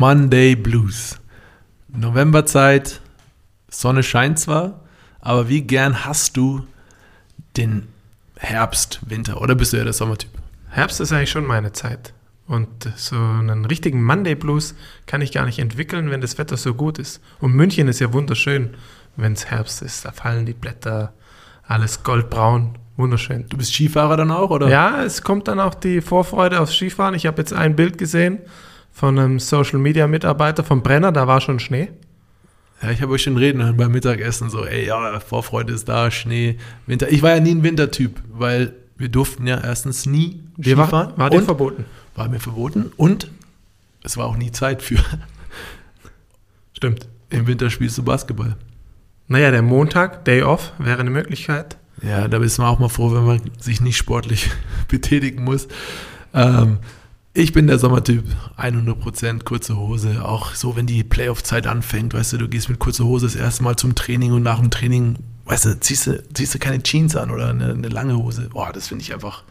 Monday Blues. Novemberzeit, Sonne scheint zwar, aber wie gern hast du den Herbst, Winter oder bist du ja der Sommertyp? Herbst ist eigentlich schon meine Zeit. Und so einen richtigen Monday Blues kann ich gar nicht entwickeln, wenn das Wetter so gut ist. Und München ist ja wunderschön, wenn es Herbst ist. Da fallen die Blätter, alles goldbraun, wunderschön. Du bist Skifahrer dann auch, oder? Ja, es kommt dann auch die Vorfreude aufs Skifahren. Ich habe jetzt ein Bild gesehen von einem Social Media Mitarbeiter vom Brenner, da war schon Schnee. Ja, ich habe euch schon reden hören beim Mittagessen so, ey, ja, Vorfreude ist da, Schnee, Winter. Ich war ja nie ein Wintertyp, weil wir durften ja erstens nie Wir war, Skifahren. war dir und verboten. war mir verboten und es war auch nie Zeit für. Stimmt. Im Winter spielst du Basketball. Naja, der Montag, Day Off, wäre eine Möglichkeit. Ja, da ist man auch mal froh, wenn man sich nicht sportlich betätigen muss. Ähm, ich bin der Sommertyp, 100% kurze Hose. Auch so, wenn die Playoff-Zeit anfängt, weißt du, du gehst mit kurzer Hose das erste Mal zum Training und nach dem Training, weißt du, ziehst du, ziehst du keine Jeans an oder eine, eine lange Hose. Boah, das finde ich einfach,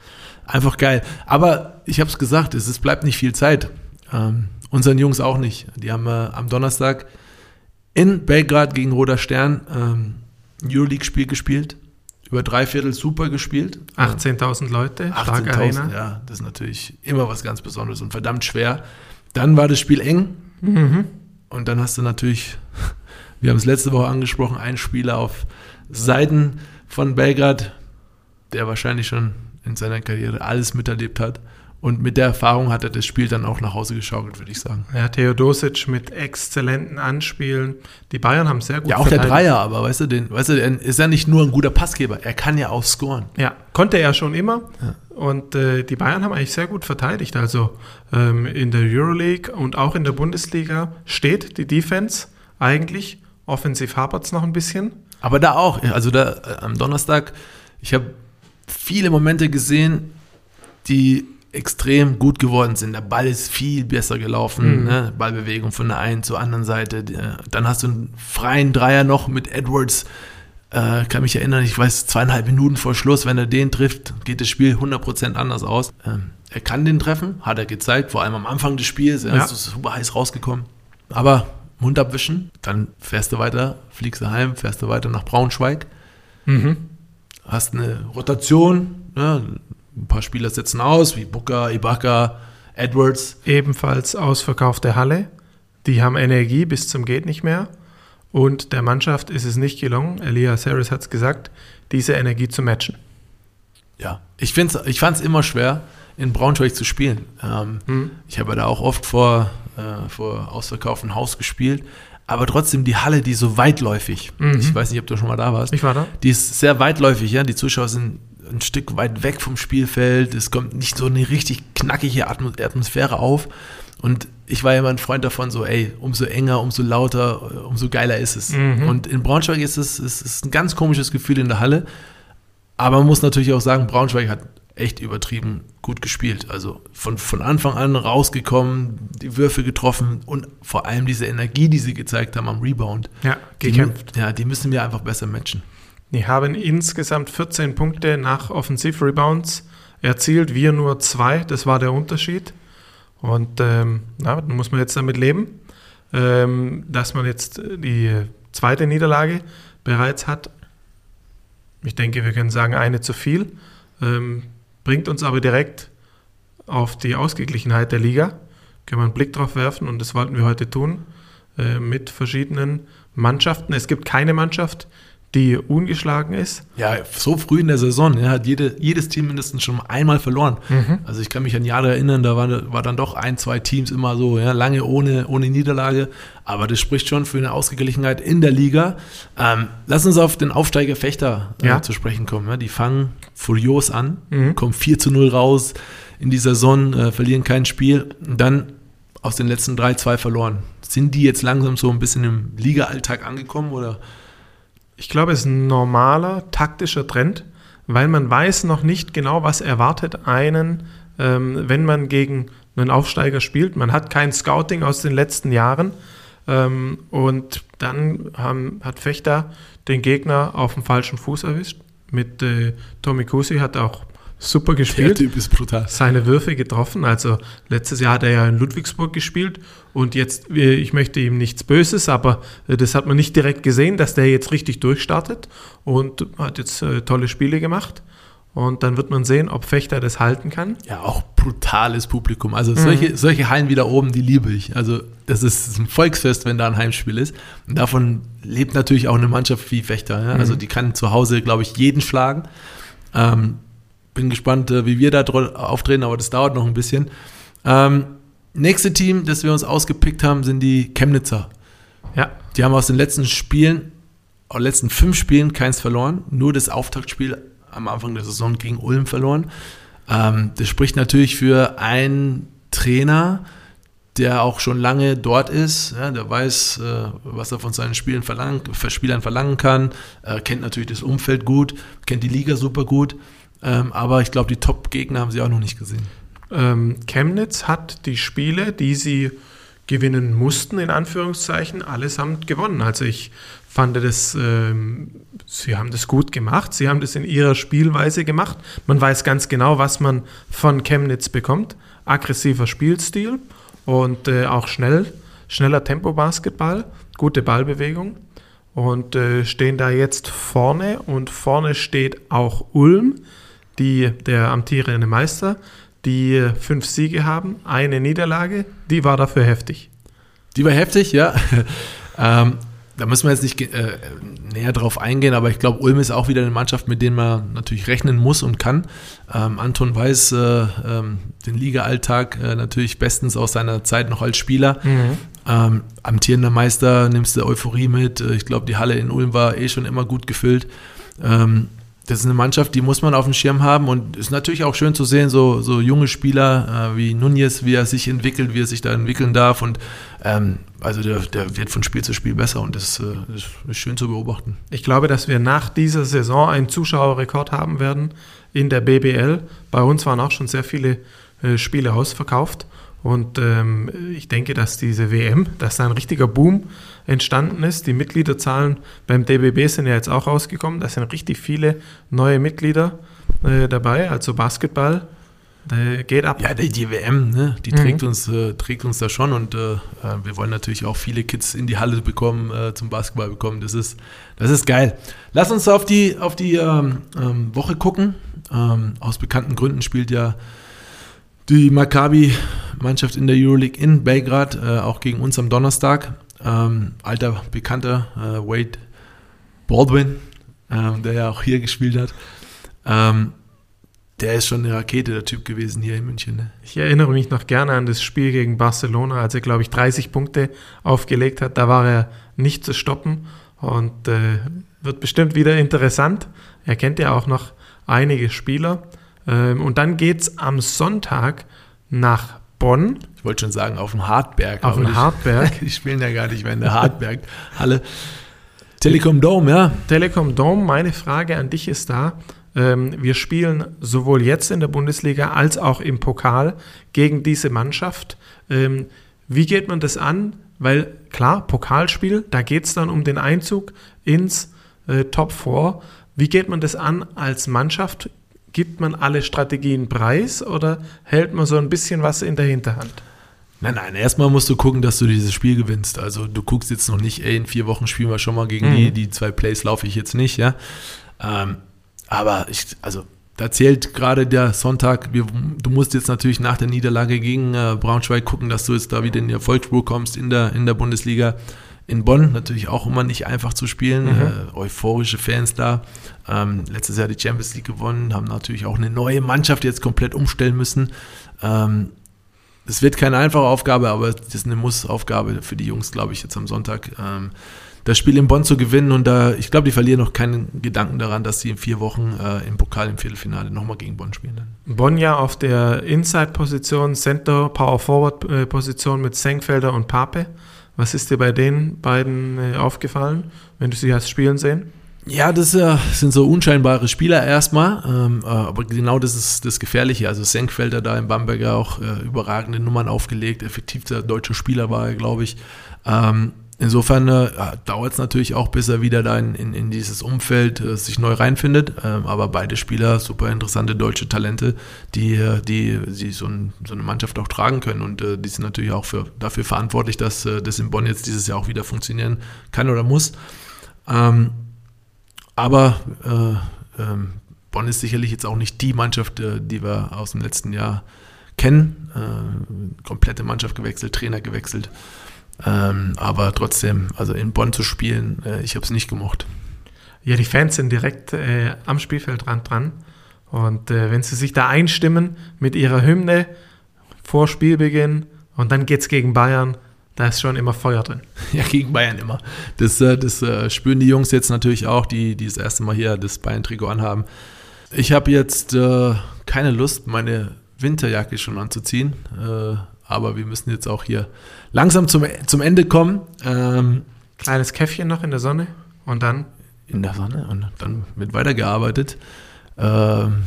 einfach geil. Aber ich habe es gesagt, es, bleibt nicht viel Zeit. Ähm, unseren Jungs auch nicht. Die haben äh, am Donnerstag in Belgrad gegen Roter Stern ähm, Euroleague-Spiel gespielt. Über drei Viertel super gespielt. 18.000 Leute, starke 18.000, Arena. ja, das ist natürlich immer was ganz Besonderes und verdammt schwer. Dann war das Spiel eng Mhm. und dann hast du natürlich, wir haben es letzte Woche angesprochen, einen Spieler auf Seiten von Belgrad, der wahrscheinlich schon in seiner Karriere alles miterlebt hat. Und mit der Erfahrung hat er das Spiel dann auch nach Hause geschaukelt, würde ich sagen. Ja, Theodosic mit exzellenten Anspielen. Die Bayern haben sehr gut Ja, auch der verteidigt. Dreier, aber weißt du, den, weißt du, er ist ja nicht nur ein guter Passgeber, er kann ja auch scoren. Ja, konnte er schon immer. Ja. Und äh, die Bayern haben eigentlich sehr gut verteidigt. Also ähm, in der Euroleague und auch in der Bundesliga steht die Defense eigentlich. Offensiv hapert es noch ein bisschen. Aber da auch, also da äh, am Donnerstag, ich habe viele Momente gesehen, die extrem gut geworden sind. Der Ball ist viel besser gelaufen, Mhm. ne? Ballbewegung von der einen zur anderen Seite. Der- Dann hast du einen freien Dreier noch mit Edwards. Äh, kann mich erinnern, ich weiß, zweieinhalb Minuten vor Schluss, wenn er den trifft, geht das Spiel 100% anders aus. Ähm, er kann den treffen, hat er gezeigt, vor allem am Anfang des Spiels. Er Ja. ist super heiß rausgekommen. Aber Mund abwischen, dann fährst du weiter, fliegst du heim, fährst du weiter nach Braunschweig, Mhm. hast eine Rotation, ne? Ein paar Spieler setzen aus, wie Booker, Ibaka, Edwards. Ebenfalls ausverkaufte Halle. Die haben Energie bis zum geht nicht mehr. Und der Mannschaft ist es nicht gelungen, Elias Harris hat es gesagt, diese Energie zu matchen. Ja, ich, ich fand es immer schwer, in Braunschweig zu spielen. Ähm, Mhm. Ich habe da auch oft vor, äh, vor ausverkauftem Haus gespielt, aber trotzdem die Halle, die ist so weitläufig. Mhm. Ich weiß nicht, ob du schon mal da warst. Ich war da. Die ist sehr weitläufig, ja. Die Zuschauer sind ein Stück weit weg vom Spielfeld. Es kommt nicht so eine richtig knackige Atmo- Atmosphäre auf. Und ich war ja immer ein Freund davon, so, ey, umso enger, umso lauter, umso geiler ist es. Mhm. Und in Braunschweig ist es, es ist ein ganz komisches Gefühl in der Halle. Aber man muss natürlich auch sagen, Braunschweig hat echt übertrieben gut gespielt. Also von, von Anfang an rausgekommen, die Würfe getroffen und vor allem diese Energie, die sie gezeigt haben am Rebound. Ja, Die, gekämpft. ja, die müssen wir einfach besser matchen. Die haben insgesamt 14 Punkte nach Offensivrebounds erzielt, wir nur zwei. Das war der Unterschied. Und ähm, na, muss man jetzt damit leben, ähm, dass man jetzt die zweite Niederlage bereits hat. Ich denke, wir können sagen, eine zu viel. Ähm, bringt uns aber direkt auf die Ausgeglichenheit der Liga. Können wir einen Blick drauf werfen und das wollten wir heute tun äh, mit verschiedenen Mannschaften. Es gibt keine Mannschaft, die ungeschlagen ist. Ja, so früh in der Saison ja, hat jede, jedes Team mindestens schon einmal verloren. Also ich kann mich an Jahre erinnern, da war, war dann doch ein, zwei Teams immer so, ja, lange ohne, ohne Niederlage. Aber das spricht schon für eine Ausgeglichenheit in der Liga. Ähm, lass uns auf den Aufsteiger Fechter äh, Ja. zu sprechen kommen. Ja. Die fangen furios an, Mhm. kommen 4 zu 0 raus in die Saison, äh, verlieren kein Spiel. Und dann aus den letzten drei, zwei verloren. Sind die jetzt langsam so ein bisschen im Liga-Alltag angekommen oder? Ich glaube, es ist ein normaler taktischer Trend, weil man weiß noch nicht genau, was erwartet einen, ähm, wenn man gegen einen Aufsteiger spielt. Man hat kein Scouting aus den letzten Jahren ähm, und dann haben, hat Fechter den Gegner auf dem falschen Fuß erwischt. Mit äh, Tommy Kusi hat auch super gespielt. Der Typ ist brutal. Seine Würfe getroffen. Also letztes Jahr hat er ja in Ludwigsburg gespielt und jetzt, äh, ich möchte ihm nichts Böses, aber äh, das hat man nicht direkt gesehen, dass der jetzt richtig durchstartet und hat jetzt äh, tolle Spiele gemacht. Und dann wird man sehen, ob Fechter das halten kann. Ja, auch brutales Publikum. Also solche, mhm. solche Hallen wie da oben, die liebe ich. Also das ist ein Volksfest, wenn da ein Heimspiel ist. Und davon lebt natürlich auch eine Mannschaft wie Fechter. Ja? Also mhm. die kann zu Hause, glaube ich, jeden schlagen. Ähm, bin gespannt, äh, wie wir da auftreten, aber das dauert noch ein bisschen. Ähm, nächste Team, das wir uns ausgepickt haben, sind die Chemnitzer. Ja. Die haben aus den letzten Spielen, aus den letzten fünf Spielen keins verloren. Nur das Auftaktspiel am Anfang der Saison gegen Ulm verloren. Ähm, das spricht natürlich für einen Trainer, der auch schon lange dort ist, ja, der weiß, äh, was er von seinen Spielen verlangen, Spielern verlangen kann, äh, kennt natürlich das Umfeld gut, kennt die Liga super gut, ähm, aber ich glaube, die Top-Gegner haben sie auch noch nicht gesehen. Ähm, Chemnitz hat die Spiele, die sie gewinnen mussten, in Anführungszeichen, allesamt gewonnen. Also ich fand das, ähm, sie haben das gut gemacht, sie haben das in ihrer Spielweise gemacht. Man weiß ganz genau, was man von Chemnitz bekommt. Aggressiver Spielstil und äh, auch schnell, schneller Tempo-Basketball, gute Ballbewegung und äh, stehen da jetzt vorne und vorne steht auch Ulm, die, der amtierende Meister, die fünf Siege haben, eine Niederlage, die war dafür heftig. Die war heftig, ja. ähm, da müssen wir jetzt nicht äh, näher drauf eingehen, aber ich glaube, Ulm ist auch wieder eine Mannschaft, mit der man natürlich rechnen muss und kann. Ähm, Anton weiß äh, ähm, den Liga-Alltag äh, natürlich bestens aus seiner Zeit noch als Spieler. Mhm. Ähm, amtierender Meister, nimmst du Euphorie mit. Äh, ich glaube, die Halle in Ulm war eh schon immer gut gefüllt. Ähm, das ist eine Mannschaft, die muss man auf dem Schirm haben und ist natürlich auch schön zu sehen, so, so junge Spieler äh, wie Nunez, wie er sich entwickelt, wie er sich da entwickeln darf und ähm, also der, der wird von Spiel zu Spiel besser und das, äh, ist schön zu beobachten. Ich glaube, dass wir nach dieser Saison einen Zuschauerrekord haben werden in der BBL. Bei uns waren auch schon sehr viele äh, Spiele ausverkauft und ähm, ich denke, dass diese WM, dass da ein richtiger Boom entstanden ist. Die Mitgliederzahlen beim DBB sind ja jetzt auch rausgekommen. Da sind richtig viele neue Mitglieder äh, dabei. Also Basketball äh, geht ab. Ja, die, die WM, ne? die mhm. trägt, uns, äh, trägt uns da schon und äh, äh, wir wollen natürlich auch viele Kids in die Halle bekommen, äh, zum Basketball bekommen. Das ist, das ist geil. Lass uns auf die, auf die ähm, ähm, Woche gucken. Ähm, aus bekannten Gründen spielt ja die Maccabi-Mannschaft in der Euroleague in Belgrad, äh, auch gegen uns am Donnerstag. Ähm, alter, bekannter äh, Wade Baldwin, ähm, der ja auch hier gespielt hat. Ähm, der ist schon eine Rakete, der Typ gewesen hier in München. Ne? Ich erinnere mich noch gerne an das Spiel gegen Barcelona, als er, glaube ich, 30 Punkte aufgelegt hat. Da war er nicht zu stoppen und äh, wird bestimmt wieder interessant. Er kennt ja auch noch einige Spieler. Ähm, und dann geht es am Sonntag nach Bonn. Ich wollte schon sagen, auf dem Hartberg. Auf dem Hartberg. Die spielen ja gar nicht mehr in der Hartberg-Halle. Telekom Dome, ja. Telekom Dome, meine Frage an dich ist da. Ähm, wir spielen sowohl jetzt in der Bundesliga als auch im Pokal gegen diese Mannschaft. Ähm, wie geht man das an? Weil klar, Pokalspiel, da geht es dann um den Einzug ins äh, Top 4. Wie geht man das an als Mannschaft? Gibt man alle Strategien preis oder hält man so ein bisschen was in der Hinterhand? Nein, nein, erstmal musst du gucken, dass du dieses Spiel gewinnst. Also du guckst jetzt noch nicht, ey, in vier Wochen spielen wir schon mal gegen mhm. die, die zwei Plays laufe ich jetzt nicht, ja. Ähm, aber ich, also da zählt gerade der Sonntag, wir, du musst jetzt natürlich nach der Niederlage gegen äh, Braunschweig gucken, dass du jetzt da wieder in die Erfolgsspur kommst in der, in der Bundesliga in Bonn natürlich auch immer nicht einfach zu spielen. Mhm. Äh, euphorische Fans da. Ähm, letztes Jahr die Champions League gewonnen, haben natürlich auch eine neue Mannschaft jetzt komplett umstellen müssen. Ähm, es wird keine einfache Aufgabe, aber es ist eine Muss-Aufgabe für die Jungs, glaube ich, jetzt am Sonntag. Ähm, das Spiel in Bonn zu gewinnen und da, ich glaube, die verlieren noch keinen Gedanken daran, dass sie in vier Wochen äh, im Pokal im Viertelfinale nochmal gegen Bonn spielen. Bonn ja auf der Inside-Position, Center, Power-Forward-Position mit Senkfelder und Pape. Was ist dir bei den beiden äh, aufgefallen, wenn du sie hast spielen sehen? Ja, das sind so unscheinbare Spieler erstmal, ähm, äh, aber genau das ist das Gefährliche. Also Senkfelder da in Bamberger auch äh, überragende Nummern aufgelegt, effektivster deutscher Spieler war er, glaube ich. Ähm, insofern äh, dauert es natürlich auch, bis er wieder da in, in, in dieses Umfeld äh, sich neu reinfindet. Ähm, aber beide Spieler, super interessante deutsche Talente, die, äh, die, die so, ein, so, eine Mannschaft auch tragen können. Und äh, die sind natürlich auch für, dafür verantwortlich, dass äh, das in Bonn jetzt dieses Jahr auch wieder funktionieren kann oder muss. Ähm, aber äh, ähm, Bonn ist sicherlich jetzt auch nicht die Mannschaft, die wir aus dem letzten Jahr kennen. komplette Mannschaft gewechselt, Trainer gewechselt. Ähm, aber trotzdem, also in Bonn zu spielen, äh, ich habe es nicht gemocht. Ja, die Fans sind direkt äh, am Spielfeldrand dran. Und äh, wenn sie sich da einstimmen mit ihrer Hymne vor Spielbeginn und dann geht es gegen Bayern, da ist schon immer Feuer drin. Ja, gegen Bayern immer. Das, äh, das äh, spüren die Jungs jetzt natürlich auch, die, die das erste Mal hier das Bayern-Trikot anhaben. Ich habe jetzt äh, keine Lust, meine Winterjacke schon anzuziehen aber wir müssen jetzt auch hier langsam zum, zum Ende kommen. Ähm, Kleines Käffchen noch in der Sonne und dann? In der Sonne und dann wird weitergearbeitet. Ähm,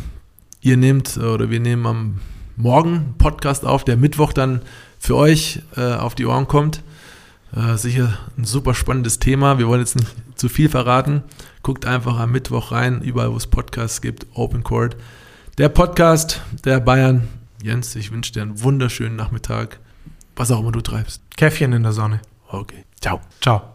ihr nehmt oder wir nehmen am Morgen Podcast auf, der Mittwoch dann für euch äh, auf die Ohren kommt. Äh, sicher ein super spannendes Thema. Wir wollen jetzt nicht zu viel verraten. Guckt einfach am Mittwoch rein, überall wo es Podcasts gibt, Open Court. Der Podcast der Bayern Jens, ich wünsche dir einen wunderschönen Nachmittag, was auch immer du treibst. Käffchen in der Sonne. Okay. Ciao. Ciao.